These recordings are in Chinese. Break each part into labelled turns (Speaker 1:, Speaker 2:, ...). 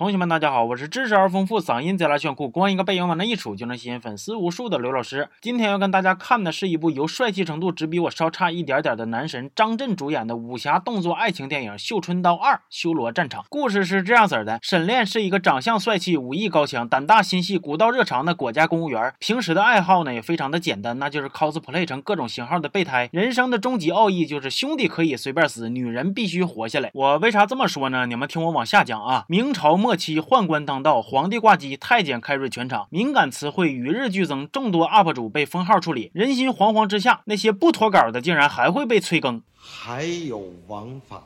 Speaker 1: 同学们，大家好，我是知识而丰富、嗓音贼拉炫酷、光一个背影往那一杵就能吸引粉丝无数的刘老师。今天要跟大家看的是一部由帅气程度只比我稍差一点点的男神张震主演的武侠动作爱情电影《绣春刀二：修罗战场》。故事是这样子的：沈炼是一个长相帅气、武艺高强、胆大心细、古道热肠的国家公务员，平时的爱好呢也非常的简单，那就是 cosplay 成各种型号的备胎。人生的终极奥义就是兄弟可以随便死，女人必须活下来。我为啥这么说呢？你们听我往下讲啊。明朝末。末期宦官当道，皇帝挂机，太监开瑞全场，敏感词汇与日俱增，众多 UP 主被封号处理，人心惶惶之下，那些不脱稿的竟然还会被催更，
Speaker 2: 还有王法吗？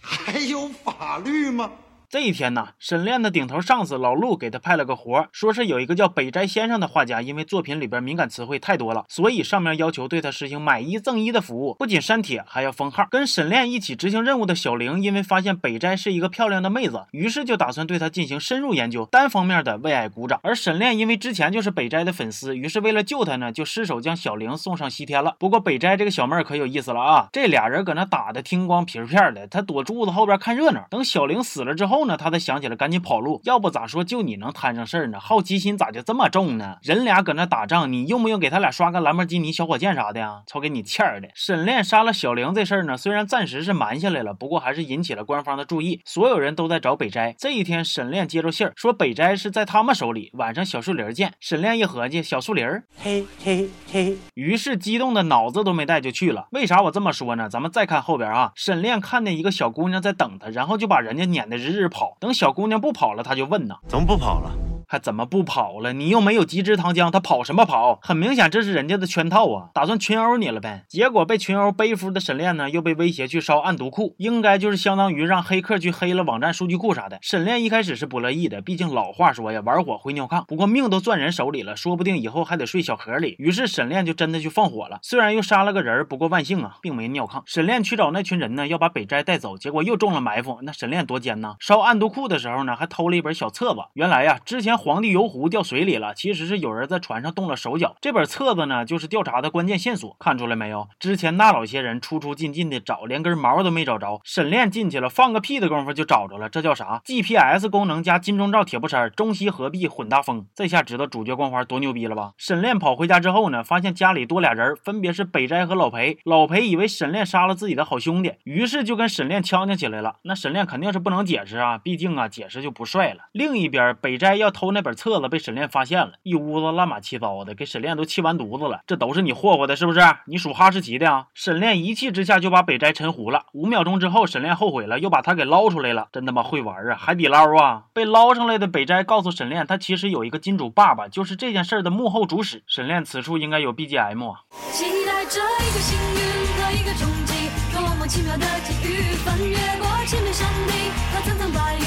Speaker 2: 还有法律吗？
Speaker 1: 这一天呢，沈炼的顶头上司老陆给他派了个活，说是有一个叫北斋先生的画家，因为作品里边敏感词汇太多了，所以上面要求对他实行买一赠一的服务，不仅删帖，还要封号。跟沈炼一起执行任务的小玲，因为发现北斋是一个漂亮的妹子，于是就打算对他进行深入研究，单方面的为爱鼓掌。而沈炼因为之前就是北斋的粉丝，于是为了救他呢，就失手将小玲送上西天了。不过北斋这个小妹儿可有意思了啊，这俩人搁那打的听光皮片的，他躲柱子后边看热闹。等小玲死了之后呢，他才想起来。赶紧跑路，要不咋说就你能摊上事儿呢？好奇心咋就这么重呢？人俩搁那打仗，你用不用给他俩刷个兰博基尼小火箭啥的呀？瞅给你欠儿的！沈炼杀了小玲这事儿呢，虽然暂时是瞒下来了，不过还是引起了官方的注意，所有人都在找北斋。这一天，沈炼接着信儿说北斋是在他们手里，晚上小树林见。沈炼一合计，小树林儿，嘿嘿嘿，于是激动的脑子都没带就去了。为啥我这么说呢？咱们再看后边啊，沈炼看见一个小姑娘在等他，然后就把人家撵得日日跑。等小姑。娘不跑了，他就问呢，
Speaker 3: 怎么不跑了？
Speaker 1: 还怎么不跑了？你又没有极致糖浆，他跑什么跑？很明显这是人家的圈套啊，打算群殴你了呗。结果被群殴背夫的沈炼呢，又被威胁去烧暗毒库，应该就是相当于让黑客去黑了网站数据库啥的。沈炼一开始是不乐意的，毕竟老话说呀，玩火会尿炕。不过命都攥人手里了，说不定以后还得睡小河里。于是沈炼就真的去放火了，虽然又杀了个人，不过万幸啊，并没尿炕。沈炼去找那群人呢，要把北斋带走，结果又中了埋伏。那沈炼多奸呐！烧暗毒库的时候呢，还偷了一本小册子。原来呀，之前皇帝游湖掉水里了，其实是有人在船上动了手脚。这本册子呢，就是调查的关键线索。看出来没有？之前那老些人出出进进的找，连根毛都没找着。沈炼进去了，放个屁的功夫就找着了。这叫啥？GPS 功能加金钟罩铁布衫，中西合璧混大风。这下知道主角光环多牛逼了吧？沈炼跑回家之后呢，发现家里多俩人，分别是北斋和老裴。老裴以为沈炼杀了自己的好兄弟，于是就跟沈炼呛呛起来了。那沈炼肯定是不能解释啊，毕竟啊，解释就不帅了。另一边，北斋要偷那本册子被。沈炼发现了一屋子乱码七糟的，给沈炼都气完犊子了。这都是你霍霍的，是不是？你属哈士奇的啊？沈炼一气之下就把北斋沉湖了。五秒钟之后，沈炼后悔了，又把他给捞出来了。真他妈会玩啊！海底捞啊！被捞上来的北斋告诉沈炼，他其实有一个金主爸爸，就是这件事的幕后主使。沈炼此处应该有 BGM 啊。期待着一个幸运和一个冲击，多么奇妙的际遇，翻越过千面山顶和层层白云，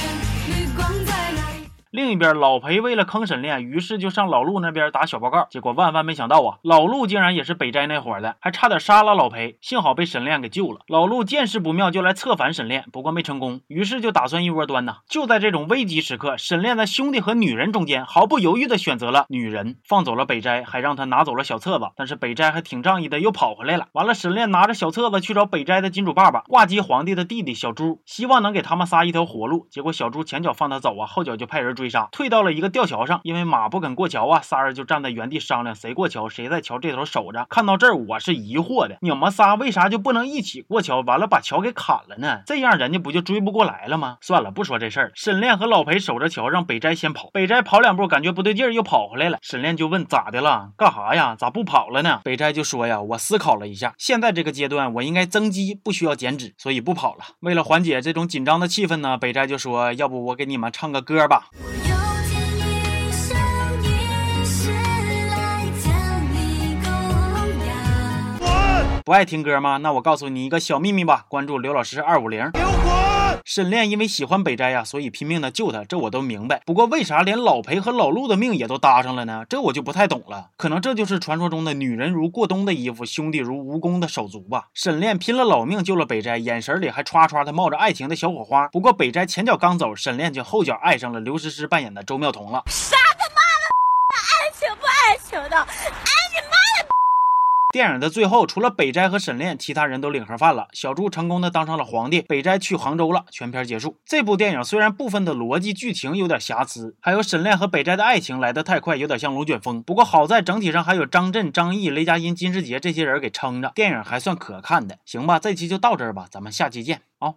Speaker 1: 绿光在哪？另一边，老裴为了坑沈炼，于是就上老陆那边打小报告。结果万万没想到啊，老陆竟然也是北斋那伙的，还差点杀了老裴。幸好被沈炼给救了。老陆见势不妙，就来策反沈炼，不过没成功。于是就打算一窝端呐。就在这种危急时刻，沈炼在兄弟和女人中间毫不犹豫的选择了女人，放走了北斋，还让他拿走了小册子。但是北斋还挺仗义的，又跑回来了。完了，沈炼拿着小册子去找北斋的金主爸爸挂机皇帝的弟弟小朱，希望能给他们仨一条活路。结果小朱前脚放他走啊，后脚就派人追杀，退到了一个吊桥上，因为马不肯过桥啊，仨人就站在原地商量谁过桥，谁在桥这头守着。看到这儿，我是疑惑的，你们仨为啥就不能一起过桥？完了把桥给砍了呢？这样人家不就追不过来了吗？算了，不说这事儿。沈炼和老裴守着桥，让北斋先跑。北斋跑两步，感觉不对劲儿，又跑回来了。沈炼就问咋的了？干啥呀？咋不跑了呢？北斋就说呀，我思考了一下，现在这个阶段我应该增肌，不需要减脂，所以不跑了。为了缓解这种紧张的气氛呢，北斋就说，要不我给你们唱个歌吧。不爱听歌吗？那我告诉你一个小秘密吧，关注刘老师二五零。沈炼因为喜欢北斋呀，所以拼命的救他，这我都明白。不过为啥连老裴和老陆的命也都搭上了呢？这我就不太懂了。可能这就是传说中的女人如过冬的衣服，兄弟如蜈蚣的手足吧。沈炼拼了老命救了北斋，眼神里还唰唰的冒着爱情的小火花。不过北斋前脚刚走，沈炼就后脚爱上了刘诗诗扮演的周妙彤了。
Speaker 4: 啥他妈的 爱情不爱情的？
Speaker 1: 爱你妈电影的最后，除了北斋和沈炼，其他人都领盒饭了。小猪成功的当上了皇帝，北斋去杭州了。全片结束。这部电影虽然部分的逻辑剧情有点瑕疵，还有沈炼和北斋的爱情来得太快，有点像龙卷风。不过好在整体上还有张震、张译、雷佳音、金世杰这些人给撑着，电影还算可看的。行吧，这期就到这儿吧，咱们下期见啊。